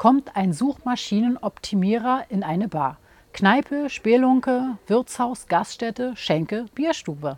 kommt ein Suchmaschinenoptimierer in eine Bar. Kneipe, Spelunke, Wirtshaus, Gaststätte, Schenke, Bierstube.